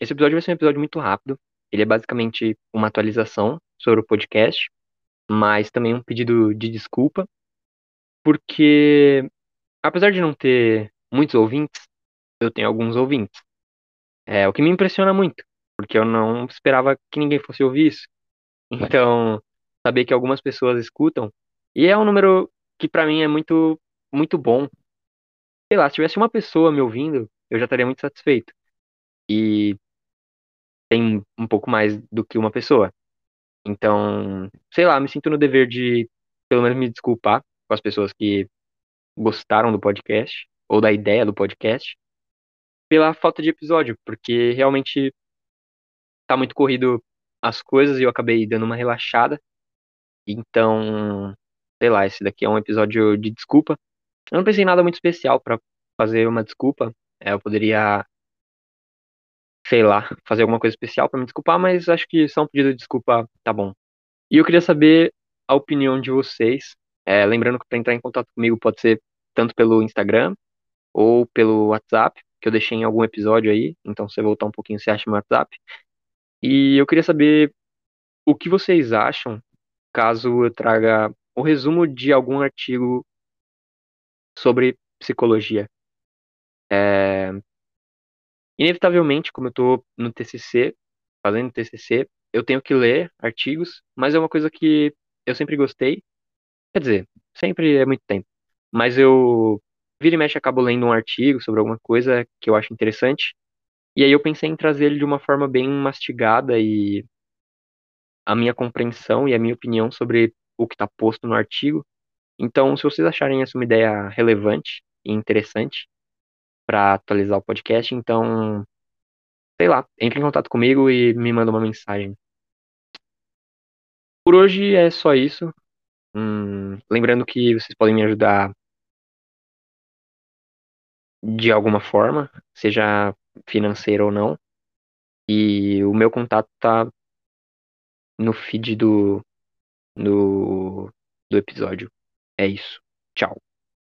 esse episódio vai ser um episódio muito rápido. Ele é basicamente uma atualização sobre o podcast, mas também um pedido de desculpa, porque apesar de não ter muitos ouvintes, eu tenho alguns ouvintes. É o que me impressiona muito, porque eu não esperava que ninguém fosse ouvir isso. Então, saber que algumas pessoas escutam, e é um número que pra mim é muito muito bom. Sei lá, se tivesse uma pessoa me ouvindo, eu já estaria muito satisfeito. E tem um pouco mais do que uma pessoa. Então, sei lá, me sinto no dever de pelo menos me desculpar com as pessoas que gostaram do podcast ou da ideia do podcast pela falta de episódio, porque realmente tá muito corrido as coisas e eu acabei dando uma relaxada. Então, sei lá, esse daqui é um episódio de desculpa. Eu não pensei em nada muito especial para fazer uma desculpa. É, eu poderia, sei lá, fazer alguma coisa especial para me desculpar, mas acho que só um pedido de desculpa tá bom. E eu queria saber a opinião de vocês. É, lembrando que para entrar em contato comigo pode ser tanto pelo Instagram ou pelo WhatsApp, que eu deixei em algum episódio aí. Então, se você voltar um pouquinho, você acha meu WhatsApp. E eu queria saber o que vocês acham caso eu traga o resumo de algum artigo sobre psicologia. É... Inevitavelmente, como eu estou no TCC, fazendo TCC, eu tenho que ler artigos, mas é uma coisa que eu sempre gostei. Quer dizer, sempre é muito tempo. Mas eu vira e mexe acabo lendo um artigo sobre alguma coisa que eu acho interessante. E aí eu pensei em trazer ele de uma forma bem mastigada e a minha compreensão e a minha opinião sobre o que está posto no artigo. Então, se vocês acharem essa uma ideia relevante e interessante para atualizar o podcast, então, sei lá, entre em contato comigo e me manda uma mensagem. Por hoje é só isso. Hum, lembrando que vocês podem me ajudar de alguma forma, seja financeira ou não. E o meu contato tá no feed do, do, do episódio. É isso. Tchau.